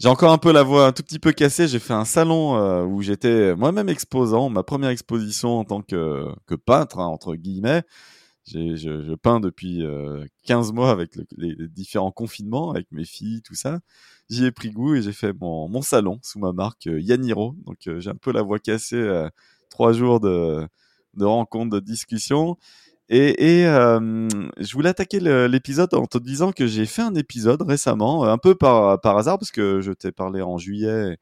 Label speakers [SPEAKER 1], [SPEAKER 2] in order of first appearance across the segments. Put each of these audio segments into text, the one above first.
[SPEAKER 1] J'ai encore un peu la voix un tout petit peu cassée. J'ai fait un salon euh, où j'étais moi-même exposant, ma première exposition en tant que, que peintre, hein, entre guillemets. Je, je, peins depuis euh, 15 mois avec les, différents confinements, avec mes filles, tout ça. J'y ai pris goût et j'ai fait mon, mon salon sous ma marque euh, Yaniro. Donc euh, j'ai un peu la voix cassée. trois jours de, de rencontres, de discussions. Et, et euh, je voulais attaquer l'épisode en te disant que j'ai fait un épisode récemment, un peu par, par hasard, parce que je t'ai parlé en juillet.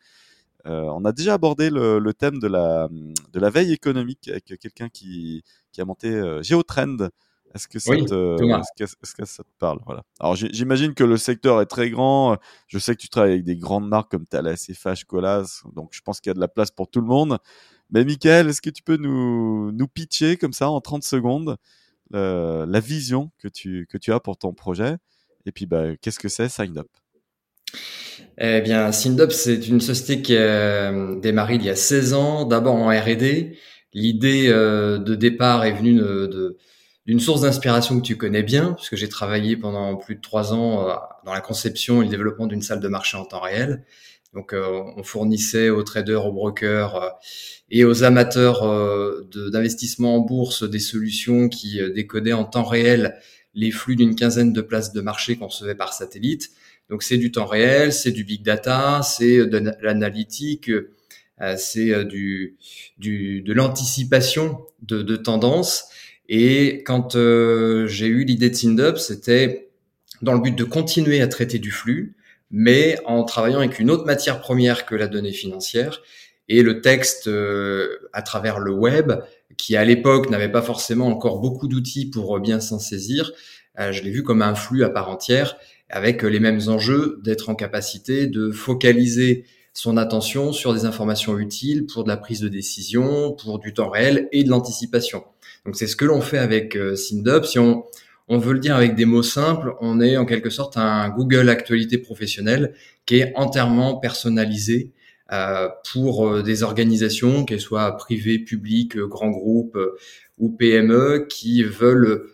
[SPEAKER 1] Euh, on a déjà abordé le, le, thème de la, de la veille économique avec quelqu'un qui, qui a monté euh, Geotrend. Est-ce que, ça te, est-ce que, ça te parle? Voilà. Alors j'imagine que le secteur est très grand. Je sais que tu travailles avec des grandes marques comme Thales, FH, Colas, donc je pense qu'il y a de la place pour tout le monde. Mais Michael, est-ce que tu peux nous, nous pitcher comme ça en 30 secondes euh, la vision que tu, que tu as pour ton projet Et puis, bah, qu'est-ce que c'est SignUp?
[SPEAKER 2] Eh bien, SignUp, c'est une société qui a euh, démarré il y a 16 ans, d'abord en R&D. L'idée euh, de départ est venue de, d'une source d'inspiration que tu connais bien, puisque j'ai travaillé pendant plus de trois ans dans la conception et le développement d'une salle de marché en temps réel. Donc, euh, on fournissait aux traders, aux brokers euh, et aux amateurs euh, d'investissement en bourse des solutions qui décodaient en temps réel les flux d'une quinzaine de places de marché qu'on recevait par satellite. Donc, c'est du temps réel, c'est du big data, c'est de l'analytique, c'est du, du, de l'anticipation de, de tendances. Et quand j'ai eu l'idée de SindUp, c'était dans le but de continuer à traiter du flux, mais en travaillant avec une autre matière première que la donnée financière et le texte euh, à travers le web, qui à l'époque n'avait pas forcément encore beaucoup d'outils pour euh, bien s'en saisir. Euh, je l'ai vu comme un flux à part entière, avec les mêmes enjeux d'être en capacité de focaliser son attention sur des informations utiles pour de la prise de décision, pour du temps réel et de l'anticipation. Donc c'est ce que l'on fait avec on, on veut le dire avec des mots simples, on est en quelque sorte un Google Actualité professionnelle qui est entièrement personnalisé euh, pour euh, des organisations, qu'elles soient privées, publiques, grands groupes euh, ou PME, qui veulent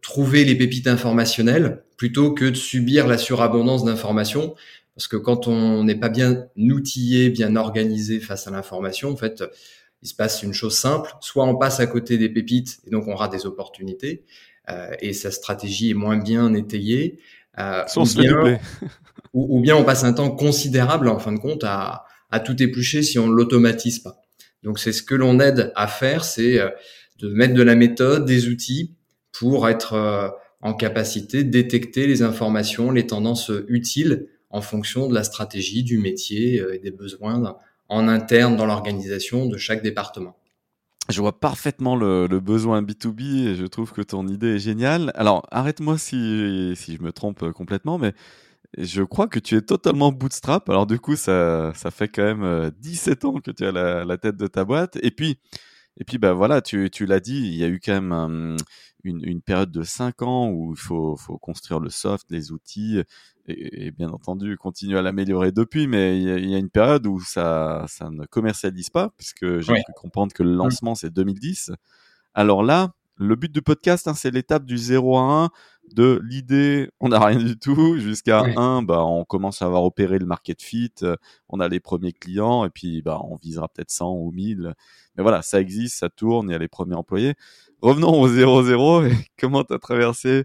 [SPEAKER 2] trouver les pépites informationnelles plutôt que de subir la surabondance d'informations. Parce que quand on n'est pas bien outillé, bien organisé face à l'information, en fait, il se passe une chose simple. Soit on passe à côté des pépites et donc on rate des opportunités, euh, et sa stratégie est moins bien étayée.
[SPEAKER 1] Euh, ou, bien,
[SPEAKER 2] ou, bien on passe un temps considérable en fin de compte à, à tout éplucher si on ne l'automatise pas. Donc c'est ce que l'on aide à faire, c'est euh, de mettre de la méthode, des outils pour être en capacité de détecter les informations, les tendances utiles en fonction de la stratégie, du métier et des besoins en interne dans l'organisation de chaque département
[SPEAKER 1] je vois parfaitement le, besoin B2B et je trouve que ton idée est géniale. Alors, arrête-moi si, si je me trompe complètement, mais je crois que tu es totalement bootstrap. Alors, du coup, ça, ça fait quand même 17 euh, ans que tu as la, tête de ta boîte. Et puis, et puis, bah voilà, tu, tu l'as dit, il y a eu quand même une, une, période de 5 ans où il faut, faut construire le soft, les outils, et, bien entendu continuer à l'améliorer depuis, mais il y, a, une période où ça, ça ne commercialise pas, puisque j'ai pu comprendre que le mmh. lancement c'est 2010. Alors là, le but du podcast, hein, c'est l'étape du 0 à 1, de l'idée, on n'a rien du tout, jusqu'à 1, bah, on commence à avoir opéré le market fit, euh, on a les premiers clients, et puis bah, on visera peut-être 100 ou 1000. Mais voilà, ça existe, ça tourne, il y a les premiers employés. Revenons au 0-0, comment tu as traversé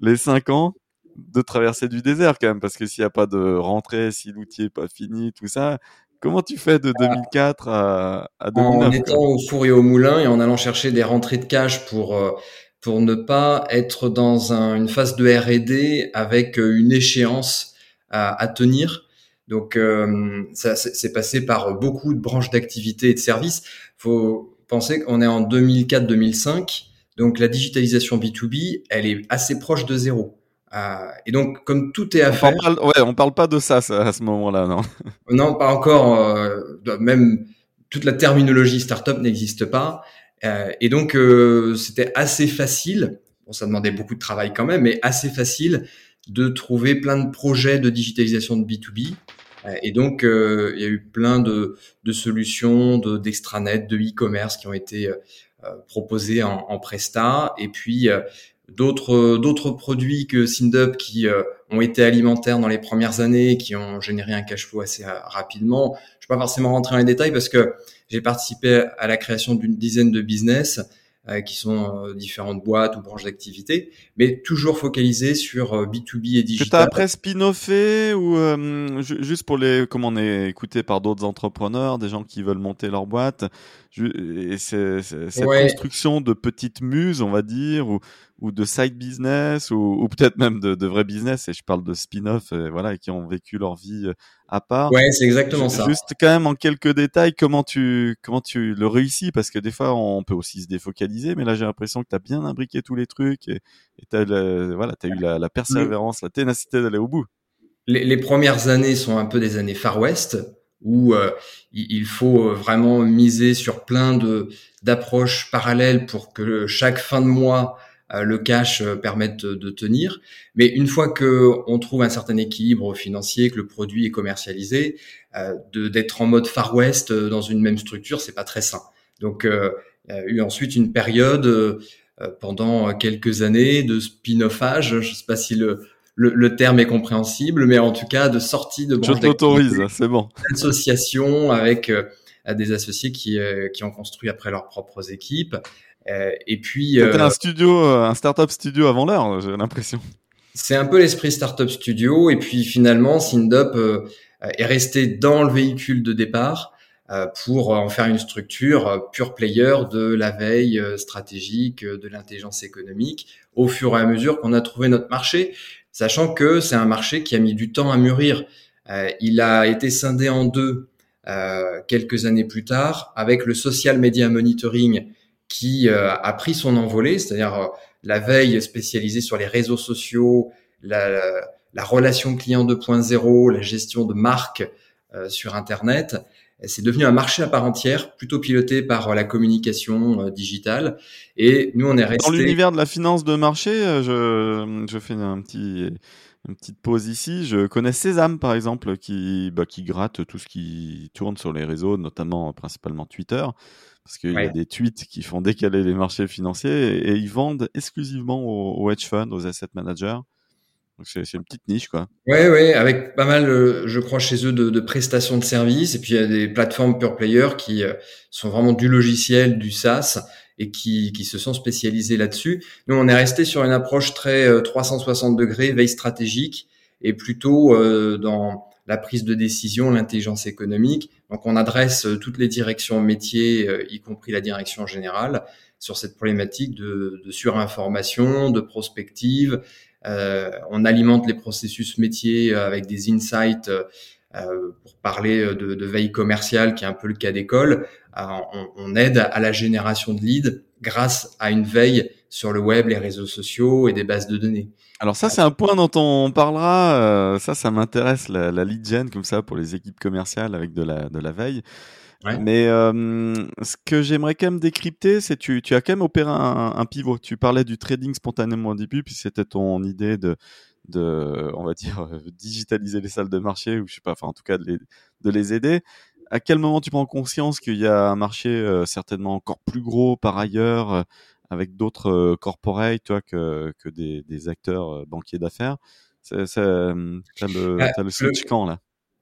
[SPEAKER 1] les 5 ans? De traverser du désert quand même, parce que s'il n'y a pas de rentrée, si l'outil n'est pas fini, tout ça, comment tu fais de 2004 à, à 2009
[SPEAKER 2] En étant au four et au moulin et en allant chercher des rentrées de cash pour euh, pour ne pas être dans une phase de R&D avec euh, une échéance à, tenir. Donc euh, ça c'est passé par beaucoup de branches d'activité et de services. Faut penser qu'on est en 2004-2005, donc la digitalisation B2B, elle est assez proche de zéro. Et donc, comme tout est à
[SPEAKER 1] on
[SPEAKER 2] faire,
[SPEAKER 1] parle ouais, on parle pas de ça, à ce moment-là, non?
[SPEAKER 2] Non, pas encore. même toute la terminologie startup n'existe pas. et donc, c'était assez facile. Bon, ça demandait beaucoup de travail quand même, mais assez facile de trouver plein de projets de digitalisation de B2B. Euh, et donc, euh, il y a eu plein de, de solutions de d'extranet, de e-commerce qui ont été euh, proposées en, en Presta. Et puis, d'autres d'autres produits que Sindup qui ont été alimentaires dans les premières années, qui ont généré un cash flow assez rapidement. Je ne vais pas forcément rentrer dans les détails parce que j'ai participé à la création d'une dizaine de business euh, qui sont euh, différentes boîtes ou branches d'activité, mais toujours focalisé sur B2B euh, et digital.
[SPEAKER 1] Que t'as après spin-offé ou juste pour les, comme on est écouté par d'autres entrepreneurs, des gens qui veulent monter leur boîte, et c'est, cette construction de petites muses, on va dire, ou, ou de side business, ou, ou peut-être même de, de vrai business, et je parle de spin-off, voilà, qui ont vécu leur vie euh, à part.
[SPEAKER 2] Ouais, c'est exactement ça.
[SPEAKER 1] Juste quand même en quelques détails, comment tu, comment tu le réussis, parce que des fois, on peut aussi se défocaliser, mais là, j'ai l'impression que tu as bien imbriqué tous les trucs, et tu as, voilà, as eu la, la persévérance, la ténacité d'aller au bout.
[SPEAKER 2] Les, les premières années sont un peu des années Far West, où euh, il faut euh, vraiment miser sur plein de d'approches parallèles pour que chaque fin de mois euh, le cash permette de, tenir. Mais une fois que on trouve un certain équilibre financier, que le produit est commercialisé, de d'être en mode Far West dans une même structure, c'est pas très sain. Donc il y a eu ensuite une période pendant quelques années de spin-offage. Je sais pas si le le, terme est compréhensible, mais en tout cas de sortie de
[SPEAKER 1] branche Je t'autorise, c'est bon.
[SPEAKER 2] Association avec euh, des associés qui, euh, qui ont construit après leurs propres équipes. Euh, et puis.
[SPEAKER 1] C'était un studio, un startup studio avant l'heure, j'ai l'impression.
[SPEAKER 2] C'est un peu l'esprit startup studio. Et puis finalement, Sindup est resté dans le véhicule de départ pour en faire une structure pure player de la veille stratégique, de l'intelligence économique, au fur et à mesure qu'on a trouvé notre marché sachant que c'est un marché qui a mis du temps à mûrir. Euh, il a été scindé en deux euh, quelques années plus tard avec le social media monitoring qui euh, a pris son envolée, c'est-à-dire la veille spécialisée sur les réseaux sociaux, la, la relation client 2.0, la gestion de marques sur Internet. C'est devenu un marché à part entière, plutôt piloté par la communication digitale. Et nous, on est resté.
[SPEAKER 1] Dans l'univers de la finance de marché, je, je fais un petit une petite pause ici. Je connais Sésame, par exemple, qui, bah, qui gratte tout ce qui tourne sur les réseaux, notamment principalement Twitter, parce qu'il y a des tweets qui font décaler les marchés financiers et, ils vendent exclusivement aux, hedge funds, aux asset managers. Donc c'est une petite niche, quoi.
[SPEAKER 2] Ouais, ouais, avec pas mal, euh, je crois, chez eux de, de, prestations de services. Et puis il y a des plateformes pure player qui euh, sont vraiment du logiciel, du SaaS et qui, qui se sont spécialisés là-dessus. Nous, on est resté sur une approche très 360 euh, degrés, veille stratégique, et plutôt dans la prise de décision, l'intelligence économique. Donc, on adresse euh, toutes les directions métiers, y compris la direction générale, sur cette problématique de, surinformation, de prospective. Euh, on alimente les processus métiers avec des insights euh, pour parler de, veille commerciale, qui est un peu le cas d'école, euh, on, on, aide à la génération de leads grâce à une veille sur le web, les réseaux sociaux et des bases de données.
[SPEAKER 1] Alors ça, c'est un point dont on parlera. Euh, ça, ça m'intéresse, la, la, lead gen comme ça pour les équipes commerciales avec de la, de la veille. Ouais. Mais euh, ce que j'aimerais quand même décrypter, c'est tu, tu as quand même opéré un, un, pivot. Tu parlais du trading spontanément au début, puis c'était ton idée de de, on va dire, euh, digitaliser les salles de marché ou je sais pas, enfin en tout cas de les, de les aider. À quel moment tu prends conscience qu'il y a un marché euh, certainement encore plus gros par ailleurs, euh, avec d'autres corporates, toi, que, que des, des acteurs banquiers d'affaires C'est, c'est, t'as le, as le switch quand là?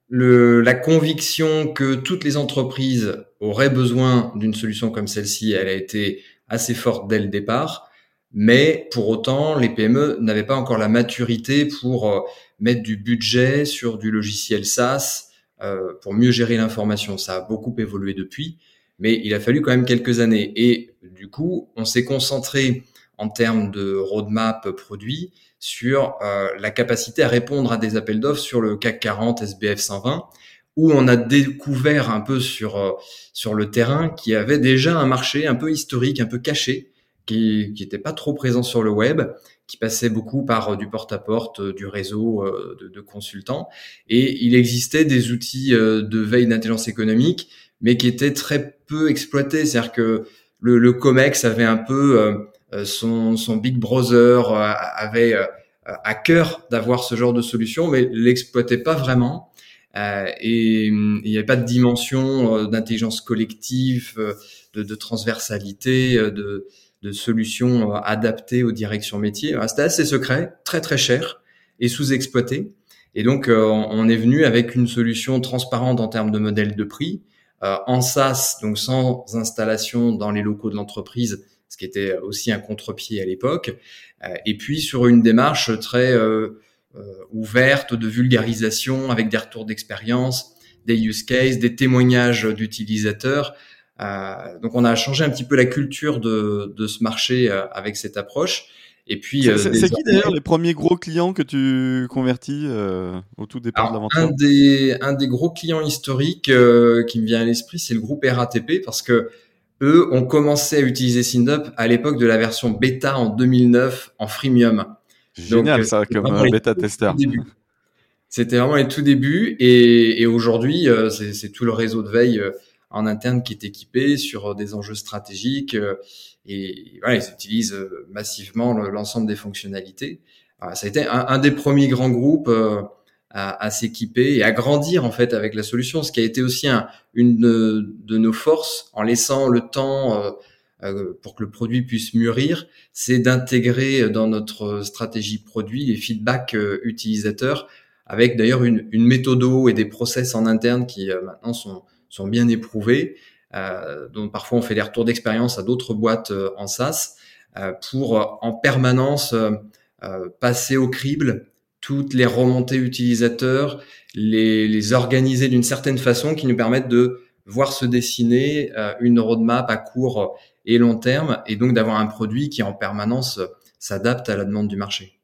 [SPEAKER 2] le, la conviction que toutes les entreprises auraient besoin d'une solution comme celle-ci, elle a été assez forte dès le départ. Mais pour autant, les PME n'avaient pas encore la maturité pour euh, mettre du budget sur du logiciel SaaS euh, pour mieux gérer l'information. Ça a beaucoup évolué depuis, mais il a fallu quand même quelques années. Et du coup, on s'est concentré en termes de roadmap produit sur euh, la capacité à répondre à des appels d'offres sur le CAC 40, SBF 120, où on a découvert un peu sur sur le terrain qu'il y avait déjà un marché un peu historique, un peu caché, qui n'était pas trop présent sur le web, qui passait beaucoup par du porte-à-porte, du réseau de, de, consultants. Et il existait des outils de veille d'intelligence économique, mais qui étaient très peu exploités. C'est-à-dire que le, le, COMEX avait un peu son, son Big Brother, avait à cœur d'avoir ce genre de solution, mais l'exploitait pas vraiment. Euh, et il n'y avait pas de dimension euh, d'intelligence collective, euh, de, de, transversalité, de, de solutions adaptées aux directions métiers. C'était assez secret, très très cher et sous-exploité. Et donc, on est venu avec une solution transparente en termes de modèle de prix, en SaaS, donc sans installation dans les locaux de l'entreprise, ce qui était aussi un contre-pied à l'époque, et puis sur une démarche très euh, ouverte de vulgarisation avec des retours d'expérience, des use cases, des témoignages d'utilisateurs. Euh, donc on a changé un petit peu la culture de, de ce marché euh, avec cette approche. Et puis
[SPEAKER 1] c'est qui d'ailleurs les premiers gros clients que tu convertis au tout départ de l'aventure
[SPEAKER 2] un des un des gros clients historiques qui me vient à l'esprit, c'est le groupe RATP parce que eux ont commencé à utiliser SynDup à l'époque de la version bêta en 2009 en freemium.
[SPEAKER 1] Génial ça, comme euh, bêta-testeur.
[SPEAKER 2] C'était vraiment les tout débuts et, et aujourd'hui, euh, c'est tout le réseau de veille euh, en interne qui est équipé sur des enjeux stratégiques et voilà, ils utilisent massivement l'ensemble des fonctionnalités. ça a été un, des premiers grands groupes à, à s'équiper et à grandir en fait avec la solution, ce qui a été aussi un, une de, nos forces en laissant le temps euh, pour que le produit puisse mûrir, c'est d'intégrer dans notre stratégie produit les feedbacks euh, utilisateurs avec d'ailleurs une, une méthodo et des process en interne qui euh, maintenant sont bien éprouvés. Euh, donc parfois on fait des retours d'expérience à d'autres boîtes en SaaS pour en permanence passer au crible toutes les remontées utilisateurs, les, les organiser d'une certaine façon qui nous permettent de voir se dessiner une roadmap à court et long terme, et donc d'avoir un produit qui en permanence s'adapte à la demande du marché.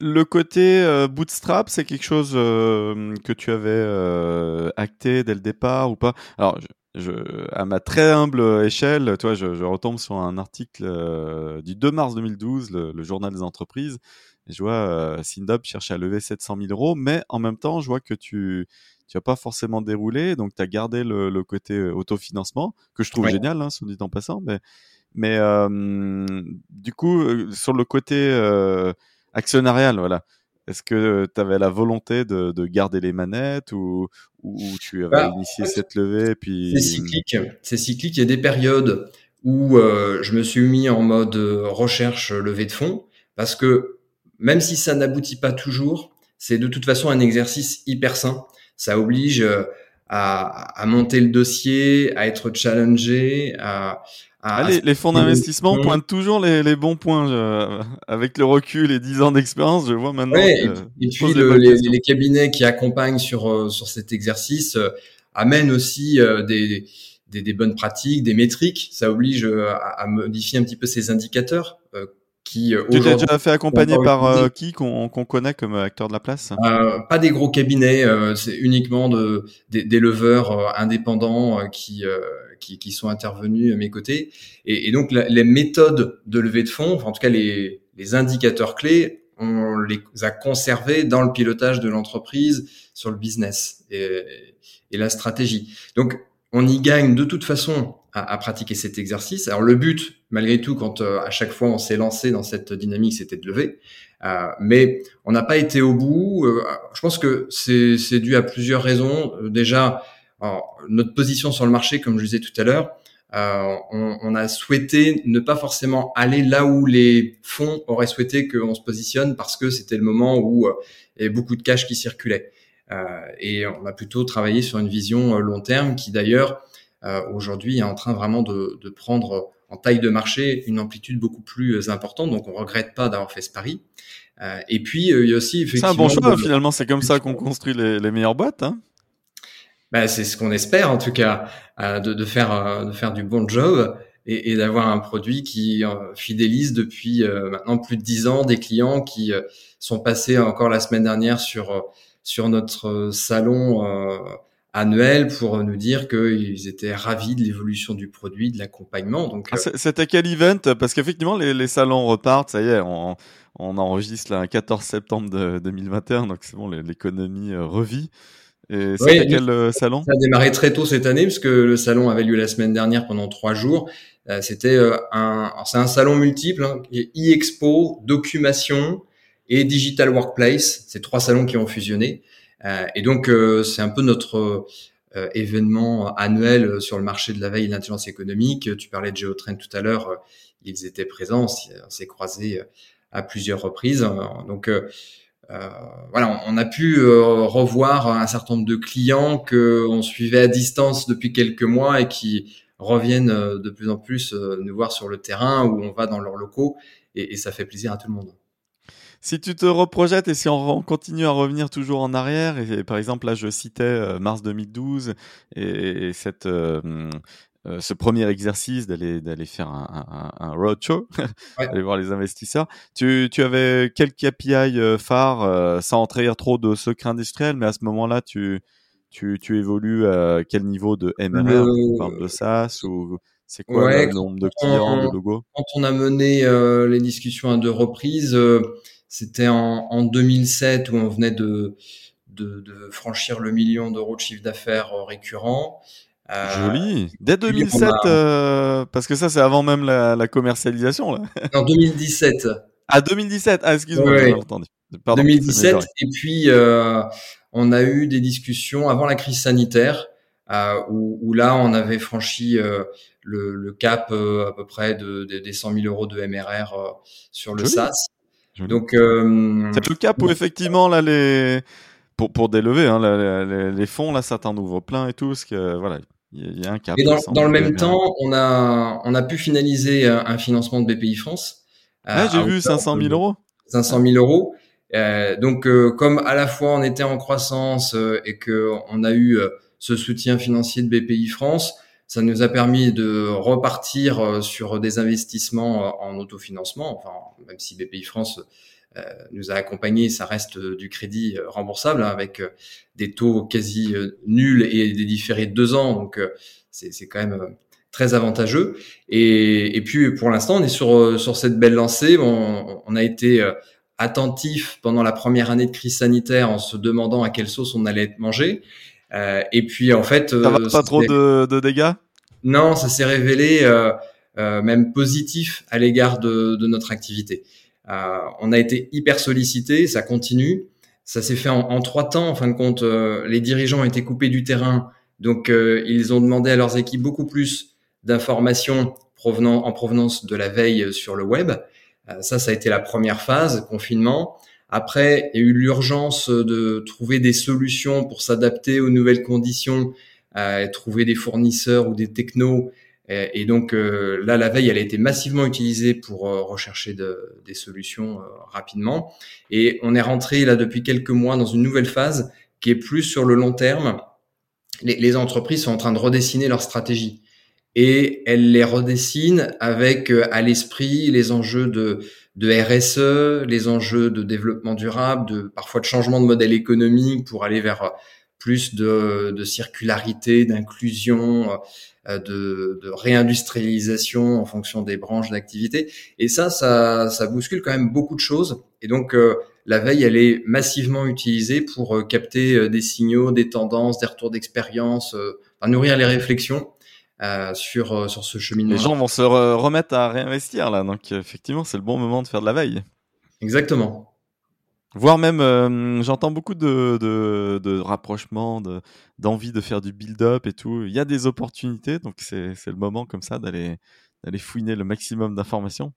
[SPEAKER 1] Le côté euh, bootstrap, c'est quelque chose euh, que tu avais euh, acté dès le départ ou pas? Alors, je, à ma très humble échelle, toi, je, je retombe sur un article du 2 mars 2012, le, journal des entreprises. Et je vois Sindop cherche à lever 700 000 euros, mais en même temps, je vois que tu tu n'as pas forcément déroulé, donc tu as gardé le, le, côté euh, autofinancement, que je trouve génial, hein, soit dit en passant, mais, mais euh, du coup, euh, sur le côté euh, actionnarial, voilà, est-ce que tu avais la volonté de, de, garder les manettes ou, ou tu avais bah, initié cette levée puis...
[SPEAKER 2] C'est cyclique, c'est cyclique, il y a des périodes où euh, je me suis mis en mode recherche levée de fonds, parce que même si ça n'aboutit pas toujours, c'est de toute façon un exercice hyper sain. Ça oblige à, à, monter le dossier, à être challengé, à,
[SPEAKER 1] à, ah, les, fonds d'investissement pointent toujours les, les bons points. avec le recul et 10 ans d'expérience, je vois maintenant.
[SPEAKER 2] Ouais, et puis les, les, cabinets qui accompagnent sur euh, sur cet exercice euh, amènent aussi des, des, des, bonnes pratiques, des métriques. Ça oblige à, modifier un petit peu ces indicateurs qui
[SPEAKER 1] euh, tu t'es déjà fait accompagner par euh, qui qu'on connaît comme acteur de la place?
[SPEAKER 2] Euh, Pas des gros cabinets, euh, c'est uniquement de, des, des leveurs indépendants qui, qui, qui sont intervenus à mes côtés. Et, et donc les méthodes de levée de fonds, enfin, en tout cas les, les indicateurs clés, on les a conservés dans le pilotage de l'entreprise sur le business et, et la stratégie. Donc on y gagne de toute façon à, pratiquer cet exercice. Alors le but, malgré tout, quand euh, à chaque fois on s'est lancé dans cette dynamique, c'était de lever. Euh, mais on n'a pas été au bout. Euh, je pense que c'est dû à plusieurs raisons. Euh, déjà, notre position sur le marché, comme je disais tout à l'heure, on, on, a souhaité ne pas forcément aller là où les fonds auraient souhaité qu'on se positionne parce que c'était le moment où il y avait beaucoup de cash qui circulait. Et on a plutôt travaillé sur une vision long terme qui d'ailleurs euh, aujourd'hui est en train vraiment de, de, prendre en taille de marché une amplitude beaucoup plus euh, importante. Donc on regrette pas d'avoir fait ce pari. Euh, et puis euh, il y a aussi
[SPEAKER 1] effectivement. C'est un bon choix finalement. C'est comme ça qu'on construit les, les, meilleures boîtes. Hein
[SPEAKER 2] bah, c'est ce qu'on espère en tout cas de, de, faire de faire du bon job et, et d'avoir un produit qui fidélise depuis maintenant plus de dix ans des clients qui sont passés encore la semaine dernière sur sur notre salon annuel pour nous dire qu'ils étaient ravis de l'évolution du produit, de l'accompagnement. Donc,
[SPEAKER 1] ah, c'était quel event? Parce qu'effectivement, les, les, salons repartent. Ça y est, on, on enregistre le 14 septembre de 2021, donc c'est bon, l'économie revit. Et c'était quel euh, salon?
[SPEAKER 2] Ça a démarré très tôt cette année, puisque le salon avait lieu la semaine dernière pendant trois jours. Euh, c'était euh, un, c'est un salon multiple, hein, e-expo, Documation et Digital Workplace. C'est trois salons qui ont fusionné. et donc c'est un peu notre événement annuel sur le marché de la veille et l'intelligence économique. Tu parlais de Geotrend tout à l'heure, ils étaient présents, on s'est croisés à plusieurs reprises. Donc euh, voilà, on a pu euh, revoir un certain nombre de clients que on suivait à distance depuis quelques mois et qui reviennent euh, de plus en plus nous voir sur le terrain où on va dans leurs locaux et, ça fait plaisir à tout le monde.
[SPEAKER 1] Si tu te reprojettes et si on, continue à revenir toujours en arrière, et, par exemple là je citais mars 2012 et, cette euh, ce premier exercice d'aller d'aller faire un, un, un roadshow, ouais. aller voir les investisseurs. Tu, tu avais quel KPI euh, phare, euh, sans trahir trop de secret industriel, mais à ce moment-là, tu, tu, tu évolues à quel niveau de MRR Tu parles de SaaS ou c'est quoi le nombre de clients, de logos
[SPEAKER 2] Quand on a mené les discussions à deux reprises, c'était en, en 2007 où on venait de, de, de franchir le million d'euros de chiffre d'affaires récurrent.
[SPEAKER 1] Euh, Joli. Dès 2007, euh, parce que ça, c'est avant même la, la commercialisation. Là.
[SPEAKER 2] En 2017.
[SPEAKER 1] Ah, 2017. Ah, excuse-moi,
[SPEAKER 2] oui. entendu. Pardon, 2017. Et puis, euh, on a eu des discussions avant la crise sanitaire, euh, où, où, là, on avait franchi euh, le, le, cap euh, à peu près de, de, des 100 000 euros de MRR sur le Joli. SaaS.
[SPEAKER 1] Joli. Donc, c'est le cap où effectivement là les pour, pour délever hein, les, les, fonds là, ça t'en ouvre plein et tout, parce que voilà, il y, a un cap.
[SPEAKER 2] Et dans, dans le même temps, on a, on a pu finaliser un financement de BPI France.
[SPEAKER 1] Ah, j'ai vu 500 000 euros.
[SPEAKER 2] 500 000 euros. Euh, donc, euh, comme à la fois on était en croissance euh, et que on a eu euh, ce soutien financier de BPI France, ça nous a permis de repartir sur des investissements en autofinancement. Enfin, même si BPI France euh, nous a accompagnés, ça reste du crédit euh, remboursable hein, avec euh, des taux quasi nuls et des différés de deux ans. Donc c'est quand même très avantageux. Et, puis pour l'instant, on est sur sur cette belle lancée. On, on, a été attentif pendant la première année de crise sanitaire en se demandant à quelle sauce on allait être mangé. Euh, et puis en fait,
[SPEAKER 1] ça va pas trop de, de, dégâts?
[SPEAKER 2] Non, ça s'est révélé euh, euh, même positif à l'égard de, de, notre activité. Euh, on a été hyper sollicité, ça continue. Ça s'est fait en, en, trois temps. En fin de compte, euh, les dirigeants ont été coupés du terrain, donc euh, ils ont demandé à leurs équipes beaucoup plus d'informations provenant en provenance de la veille sur le web. ça, ça a été la première phase, confinement. Après, il y a eu l'urgence de trouver des solutions pour s'adapter aux nouvelles conditions, euh, trouver des fournisseurs ou des technos et donc euh, là, la veille, elle a été massivement utilisée pour euh, rechercher de, des solutions euh, rapidement. Et on est rentré là depuis quelques mois dans une nouvelle phase qui est plus sur le long terme. Les, les entreprises sont en train de redessiner leur stratégie et elles les redessinent avec à l'esprit les enjeux de, de RSE, les enjeux de développement durable, de parfois de changement de modèle économique pour aller vers plus de, circularité, d'inclusion, euh, de, réindustrialisation en fonction des branches d'activité. Et ça, ça, ça bouscule quand même beaucoup de choses. Et donc, euh, la veille, elle est massivement utilisée pour euh, capter des signaux, des tendances, des retours d'expérience, nourrir les réflexions. Euh, sur sur ce cheminement.
[SPEAKER 1] Les gens vont se re remettre à réinvestir là, donc effectivement c'est le bon moment de faire de la veille.
[SPEAKER 2] Exactement.
[SPEAKER 1] Voire même, euh, j'entends beaucoup de, de, de rapprochements, de, d'envie de faire du build-up et tout. Il y a des opportunités, donc c'est, le moment comme ça d'aller, d'aller fouiner le maximum d'informations.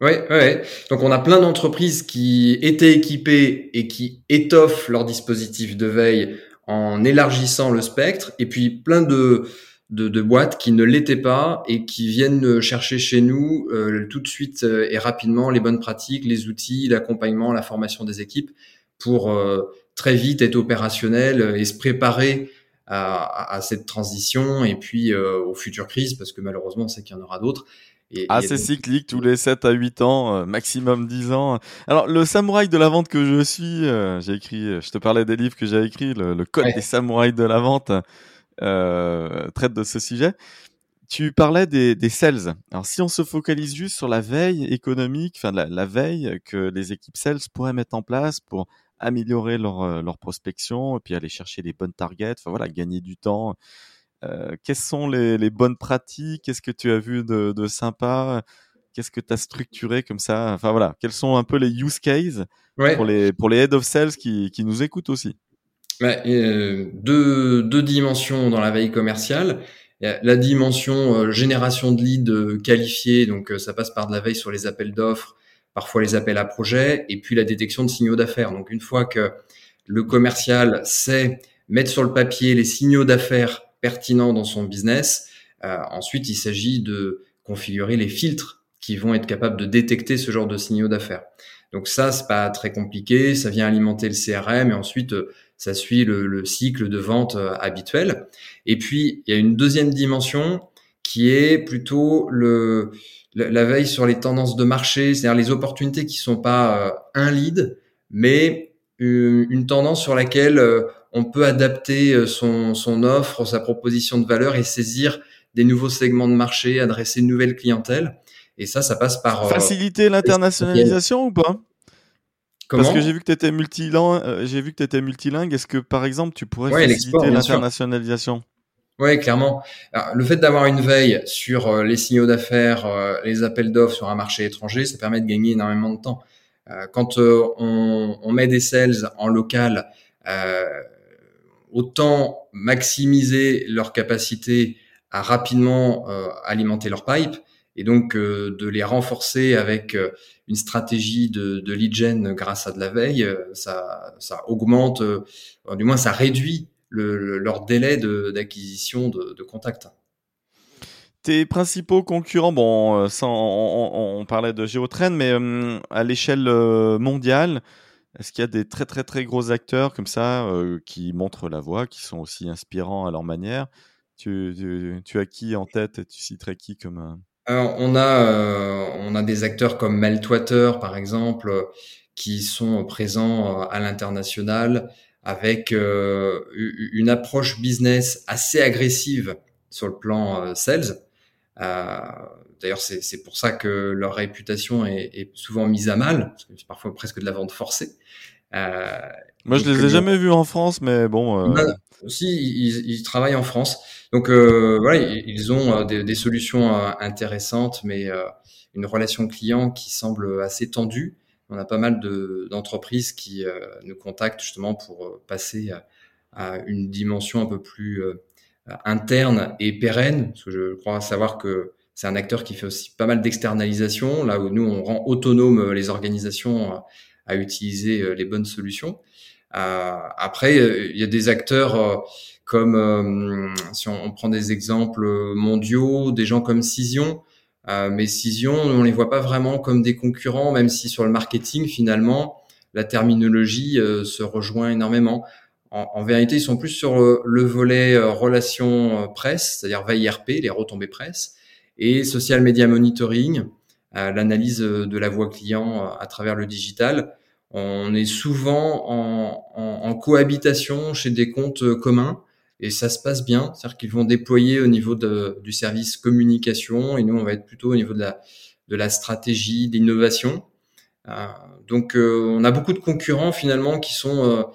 [SPEAKER 2] Oui, ouais. Donc on a plein d'entreprises qui étaient équipées et qui étoffent leur dispositif de veille en élargissant le spectre, et puis plein de de, de, boîtes qui ne l'étaient pas et qui viennent chercher chez nous euh, tout de suite euh, et rapidement les bonnes pratiques, les outils, l'accompagnement, la formation des équipes pour euh, très vite être opérationnel et se préparer à, à, cette transition et puis euh, aux futures crises parce que malheureusement on sait qu'il y en aura d'autres.
[SPEAKER 1] Et, ah, c'est cyclique, tous les 7 à 8 ans, maximum 10 ans. Alors, le samouraï de la vente que je suis, j'ai écrit, je te parlais des livres que j'ai écrits, le, code des samouraïs de la vente traite de ce sujet. Tu parlais des, des, sales. Alors, si on se focalise juste sur la veille économique, enfin la, la, veille que les équipes sales pourraient mettre en place pour améliorer leur, euh, leur prospection et puis aller chercher les bonnes targets, enfin voilà, gagner du temps. Euh, quelles sont les, les, bonnes pratiques? Qu'est-ce que tu as vu de, de sympa? Qu'est-ce que tu as structuré comme ça? Enfin voilà, quels sont un peu les use cases pour les pour les head of sales qui, qui nous écoutent aussi?
[SPEAKER 2] Euh, deux, deux dimensions dans la veille commerciale la dimension euh, génération de leads euh, qualifiés, donc ça passe par de la veille sur les appels d'offres, parfois les appels à projets, et puis la détection de signaux d'affaires. Donc une fois que le commercial sait mettre sur le papier les signaux d'affaires pertinents dans son business, ensuite il s'agit de configurer les filtres qui vont être capables de détecter ce genre de signaux d'affaires. Donc ça, c'est pas très compliqué, ça vient alimenter le CRM et ensuite ça suit le, cycle de vente euh, habituel. Et puis, il y a une deuxième dimension qui est plutôt le, la veille sur les tendances de marché, c'est-à-dire les opportunités qui sont pas euh, un lead, mais une, tendance sur laquelle euh, on peut adapter son, son offre, sa proposition de valeur et saisir des nouveaux segments de marché, adresser une nouvelle clientèle. Et ça, ça passe par...
[SPEAKER 1] Faciliter l'internationalisation ou pas? Parce que j'ai vu que tu étais multilingue, euh, j'ai vu que tu étais multilingue. Est-ce que par exemple, tu pourrais faciliter l'internationalisation?
[SPEAKER 2] Oui, clairement. le fait d'avoir une veille sur euh, les signaux d'affaires, euh, les appels d'offres sur un marché étranger, ça permet de gagner énormément de temps. quand on, on, met des sales en local, autant maximiser leur capacité à rapidement alimenter leur pipe et donc de les renforcer avec une stratégie de, de lead gen grâce à de la veille, euh, ça, augmente, euh, du moins ça réduit le, leur délai d'acquisition de, de, contact.
[SPEAKER 1] Tes principaux concurrents, bon, euh, on, parlait de Géotrain, mais à l'échelle mondiale, est-ce qu'il y a des très très très gros acteurs comme ça qui montrent la voie, qui sont aussi inspirants à leur manière? Tu, tu, tu as qui en tête et tu citerais qui comme
[SPEAKER 2] on a euh, on a des acteurs comme Meltwater par exemple qui sont présents euh, à l'international avec euh, une approche business assez agressive sur le plan sales. D'ailleurs, c'est pour ça que leur réputation est, souvent mise à mal, parce que c'est parfois presque de la vente forcée.
[SPEAKER 1] Moi, je les ai jamais vus en France, mais bon.
[SPEAKER 2] Bah, si, ils, ils, travaillent en France. Donc euh, voilà, ils ont euh, des, solutions euh, intéressantes, mais une relation client qui semble assez tendue. On a pas mal d'entreprises qui nous contactent justement pour passer à, une dimension un peu plus interne et pérenne, je crois savoir que c'est un acteur qui fait aussi pas mal d'externalisation, là où nous on rend autonome les organisations à utiliser les bonnes solutions. Euh, après, il y a des acteurs euh, comme, euh, si on, prend des exemples mondiaux, des gens comme Cision, mais Cision, on les voit pas vraiment comme des concurrents, même si sur le marketing, finalement, la terminologie se rejoint énormément. En, vérité, ils sont plus sur le, volet relations presse, c'est-à-dire veille RP, les retombées presse, et social media monitoring, l'analyse de la voix client à travers le digital. On est souvent en, cohabitation chez des comptes euh, communs et ça se passe bien. C'est-à-dire qu'ils vont déployer au niveau du service communication et nous, on va être plutôt au niveau de la, de la stratégie, d'innovation. Euh, donc, euh, on a beaucoup de concurrents finalement qui sont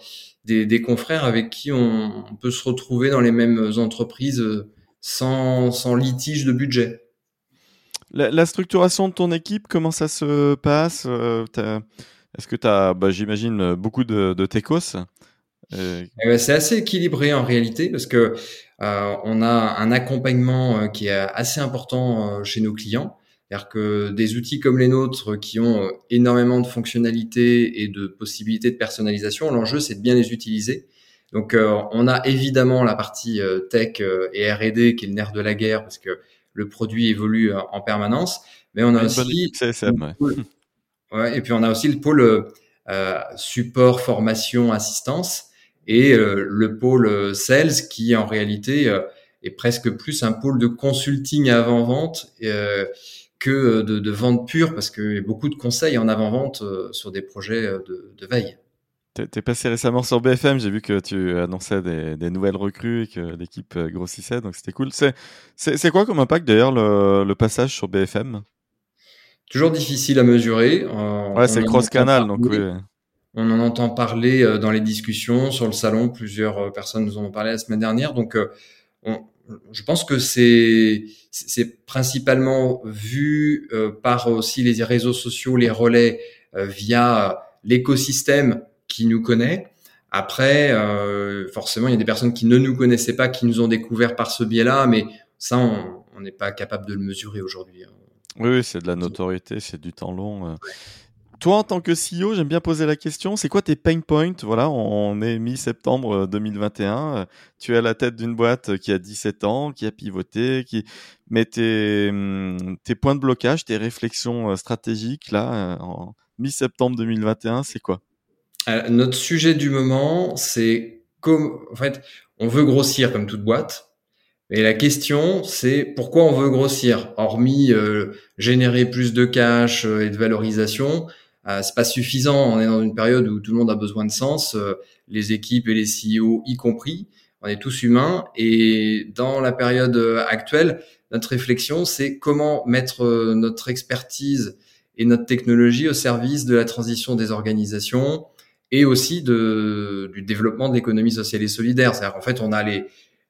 [SPEAKER 2] des, confrères avec qui on, peut se retrouver dans les mêmes entreprises sans, sans litige de budget.
[SPEAKER 1] La, structuration de ton équipe, comment ça se passe? Est-ce que tu as, bah, j'imagine, euh, beaucoup de, de techos
[SPEAKER 2] euh, C'est assez équilibré en réalité parce que euh, on a un accompagnement euh, qui est assez important chez nos clients. C'est-à-dire que des outils comme les nôtres qui ont énormément de fonctionnalités et de possibilités de personnalisation, l'enjeu c'est de bien les utiliser. Donc on a évidemment la partie tech et R&D qui est le nerf de la guerre parce que le produit évolue en permanence, mais on a aussi Ouais, et puis on a aussi le pôle euh, support, formation, assistance et euh, le pôle euh, sales qui en réalité euh, est presque plus un pôle de consulting avant-vente que de, de vente pure, parce qu'il y a beaucoup de conseils en avant-vente sur des projets de, de veille.
[SPEAKER 1] T'es passé récemment sur BFM, j'ai vu que tu annonçais des, des, nouvelles recrues et que l'équipe grossissait, donc c'était cool. C'est quoi comme impact d'ailleurs le, le, passage sur BFM
[SPEAKER 2] Toujours difficile à mesurer.
[SPEAKER 1] ouais, c'est cross-canal, donc oui.
[SPEAKER 2] On en entend parler dans les discussions sur le salon. Plusieurs personnes nous en ont parlé la semaine dernière. Donc, on, je pense que c'est c'est principalement vu euh, par aussi les réseaux sociaux, les relais euh, via l'écosystème qui nous connaît. Après, euh, forcément, il y a des personnes qui ne nous connaissaient pas, qui nous ont découvert par ce biais-là, mais ça, on n'est pas capable de le mesurer aujourd'hui. Hein.
[SPEAKER 1] Oui, c'est de la notoriété, c'est du temps long. Toi, en tant que CEO, j'aime bien poser la question, c'est quoi tes pain points? Voilà, on est mi-septembre 2021, euh, euh, tu es à la tête d'une boîte qui a 17 ans, qui a pivoté, qui met tes, hum, points de blocage, tes réflexions euh, stratégiques, là, mi-septembre 2021, c'est quoi?
[SPEAKER 2] Notre sujet du moment, c'est comme, en fait, on veut grossir comme toute boîte, et la question, c'est pourquoi on veut grossir, hormis générer plus de cash et de valorisation. Euh, c'est pas suffisant. On est dans une période où tout le monde a besoin de sens, euh, les équipes et les CEO y compris. On est tous humains et dans la période euh, actuelle, notre réflexion, c'est comment mettre notre expertise et notre technologie au service de la transition des organisations et aussi de, du développement de l'économie sociale et solidaire. C'est-à-dire en fait, on a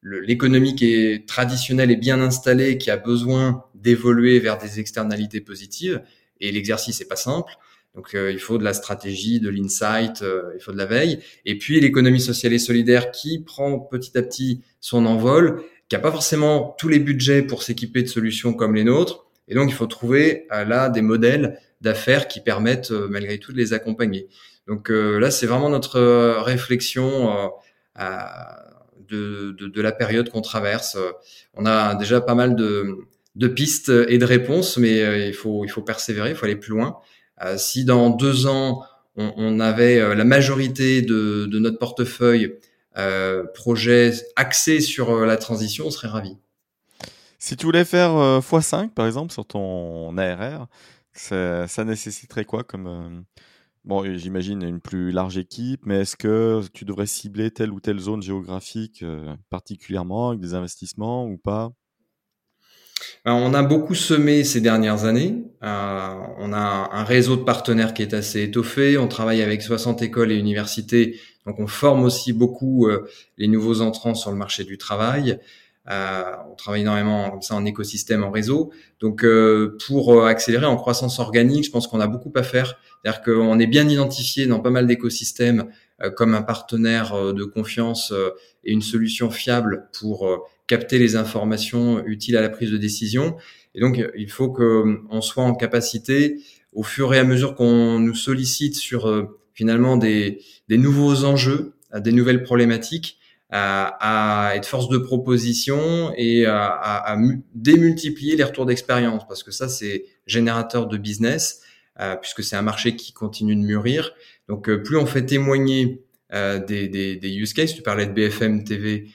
[SPEAKER 2] l'économie qui est traditionnelle et bien installée, qui a besoin d'évoluer vers des externalités positives. Et l'exercice n'est pas simple. Donc euh, il faut de la stratégie, de l'insight, euh, il faut de la veille. Et puis l'économie sociale et solidaire qui prend petit à petit son envol, qui a pas forcément tous les budgets pour s'équiper de solutions comme les nôtres. Et donc il faut trouver euh, là des modèles d'affaires qui permettent malgré tout de les accompagner. Donc là c'est vraiment notre réflexion de, de, de, la période qu'on traverse. On a déjà pas mal de, de pistes et de réponses, mais il faut il faut persévérer, il faut aller plus loin. Euh, si dans deux ans, on, avait euh, la majorité de, notre portefeuille euh, projet axé sur la transition, on serait ravi.
[SPEAKER 1] Si tu voulais faire x5 par exemple sur ton ARR, ça, nécessiterait quoi comme Bon, j'imagine une plus large équipe, mais est-ce que tu devrais cibler telle ou telle zone géographique particulièrement avec des investissements ou pas?
[SPEAKER 2] On a beaucoup semé ces dernières années. Euh, on a un réseau de partenaires qui est assez étoffé. On travaille avec 60 écoles et universités. Donc on forme aussi beaucoup euh, les nouveaux entrants sur le marché du travail. Euh, on travaille énormément comme ça en écosystème, en réseau. Donc pour accélérer en croissance organique, je pense qu'on a beaucoup à faire. C'est-à-dire qu'on est bien identifié dans pas mal d'écosystèmes comme un partenaire de confiance et une solution fiable pour capter les informations utiles à la prise de décision. Et donc, il faut qu'on soit en capacité, au fur et à mesure qu'on nous sollicite sur euh, finalement des, des, nouveaux enjeux, des nouvelles problématiques, à, à être force de proposition et à, à, démultiplier les retours d'expérience, parce que ça, c'est générateur de business, euh, puisque c'est un marché qui continue de mûrir. Donc, euh, plus on fait témoigner des, des, des, use cases, tu parlais de BFM TV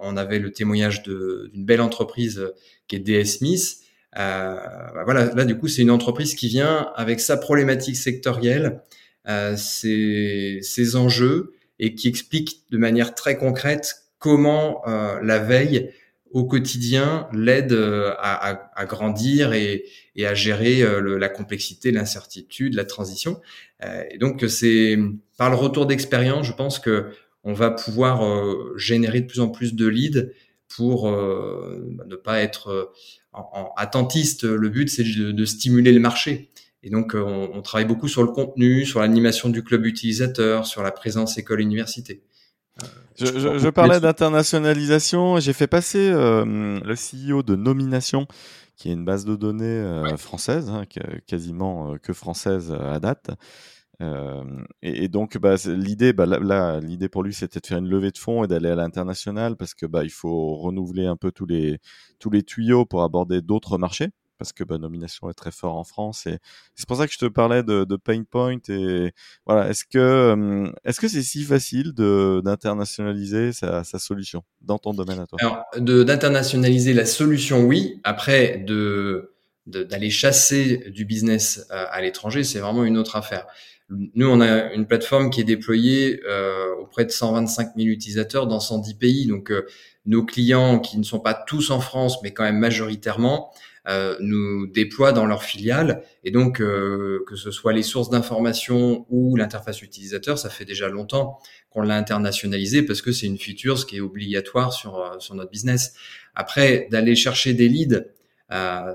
[SPEAKER 2] on avait le témoignage d'une belle entreprise euh, qui est DS Smith. Euh, bah voilà, là du coup c'est une entreprise qui vient avec sa problématique sectorielle, euh, ses, enjeux et qui explique de manière très concrète comment la veille au quotidien l'aide à, grandir et, à gérer la complexité, l'incertitude, la transition. et donc c'est par le retour d'expérience, je pense que on va pouvoir euh, générer de plus en plus de leads pour euh, ne pas être euh, en, attentiste. Le but, c'est de, stimuler le marché. Et donc, on, travaille beaucoup sur le contenu, sur l'animation du club utilisateur, sur la présence école-université.
[SPEAKER 1] je, parlais d'internationalisation. J'ai fait passer le CEO de Nomination, qui est une base de données française, hein, quasiment que française à date, euh, et, donc, bah, l'idée, bah, là, l'idée pour lui, c'était de faire une levée de fonds et d'aller à l'international parce que bah, il faut renouveler un peu tous les tous les tuyaux pour aborder d'autres marchés parce que bah, nomination est très fort en France et c'est pour ça que je te parlais de, de pain point et voilà est-ce que est-ce que c'est si facile de d'internationaliser sa, sa solution dans ton domaine à toi?
[SPEAKER 2] Alors d'internationaliser la solution oui après de d'aller chasser du business à l'étranger, c'est vraiment une autre affaire. Nous, on a une plateforme qui est déployée euh, auprès de 125 000 utilisateurs dans 110 pays. Donc, euh, nos clients, qui ne sont pas tous en France, mais quand même majoritairement, euh, nous déploient dans leurs filiales. Et donc, que ce soit les sources d'information ou l'interface utilisateur, ça fait déjà longtemps qu'on l'a internationalisé parce que c'est une feature qui est obligatoire sur, sur notre business. Après, d'aller chercher des leads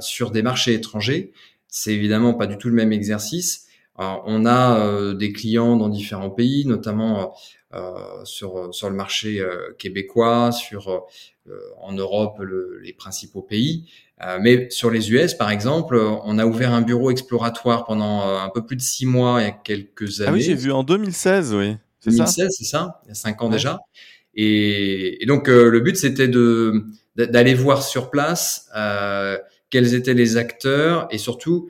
[SPEAKER 2] sur des marchés étrangers, c'est évidemment pas du tout le même exercice on a euh, des clients dans différents pays, notamment euh, sur sur le marché euh, québécois, sur en Europe les principaux pays. mais sur les US, par exemple, on a ouvert un bureau exploratoire pendant un peu plus de six mois il y a quelques années. Ah
[SPEAKER 1] oui, j'ai vu en 2016, oui.
[SPEAKER 2] 2016, c'est ça, il y a cinq ans déjà. Et, et donc le but c'était de d'aller voir sur place quels étaient les acteurs et surtout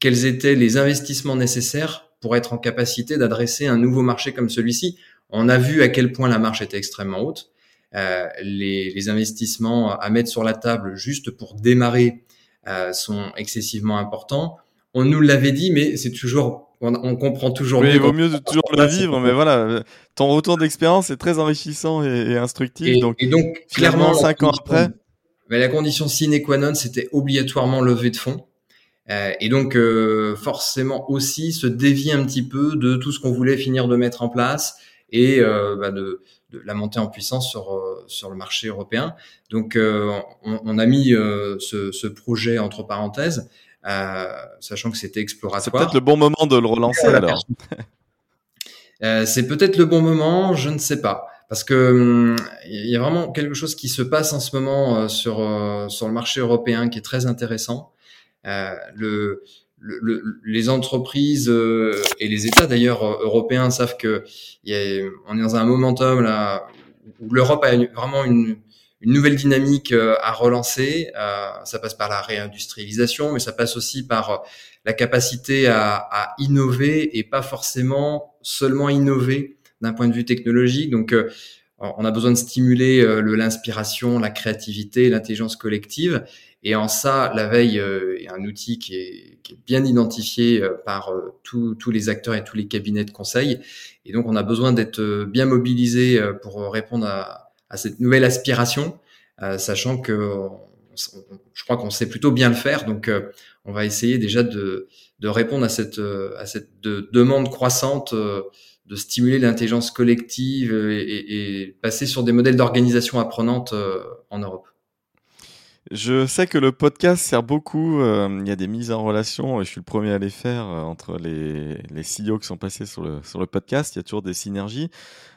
[SPEAKER 2] quels étaient les investissements nécessaires pour être en capacité d'adresser un nouveau marché comme celui-ci. On a vu à quel point la marche était extrêmement haute. Euh, les, les, investissements à mettre sur la table juste pour démarrer euh, sont excessivement importants. On nous l'avait dit, mais c'est toujours, on, on, comprend toujours.
[SPEAKER 1] Oui, il vaut mieux de toujours le vivre, mais voilà, ton retour d'expérience est très enrichissant et, et instructif.
[SPEAKER 2] Et,
[SPEAKER 1] donc,
[SPEAKER 2] et donc, clairement,
[SPEAKER 1] cinq ans après.
[SPEAKER 2] Mais la condition sine qua non, c'était obligatoirement lever de fonds. Euh, et donc euh, forcément aussi se dévier un petit peu de tout ce qu'on voulait finir de mettre en place et euh, bah de, de, la montée en puissance sur sur le marché européen. Donc on, on, a mis ce, ce, projet entre parenthèses, sachant que c'était exploratoire.
[SPEAKER 1] C'est peut-être le bon moment de le relancer alors.
[SPEAKER 2] c'est peut-être le bon moment, je ne sais pas parce que hum, il y a vraiment quelque chose qui se passe en ce moment sur sur le marché européen qui est très intéressant. Euh, le, le, les entreprises euh, et les États d'ailleurs euh, européens savent que y a, on est dans un momentum là où l'Europe a vraiment une, une, nouvelle dynamique à relancer. ça passe par la réindustrialisation, mais ça passe aussi par la capacité à, à innover et pas forcément seulement innover d'un point de vue technologique. Donc, on a besoin de stimuler l'inspiration, la créativité, l'intelligence collective. Et en ça, la veille euh, est un outil qui est, bien identifié euh, par euh, tous les acteurs et tous les cabinets de conseil. Et donc, on a besoin d'être bien mobilisé pour répondre à, cette nouvelle aspiration, sachant que je crois qu'on sait plutôt bien le faire. Donc, on va essayer déjà de, répondre à cette, demande croissante de stimuler l'intelligence collective et, et, passer sur des modèles d'organisation apprenante en Europe.
[SPEAKER 1] Je sais que le podcast sert beaucoup. Euh, il y a des mises en relation, et je suis le premier à les faire, euh, entre les, les CEO qui sont passés sur le, sur le podcast. Il y a toujours des synergies.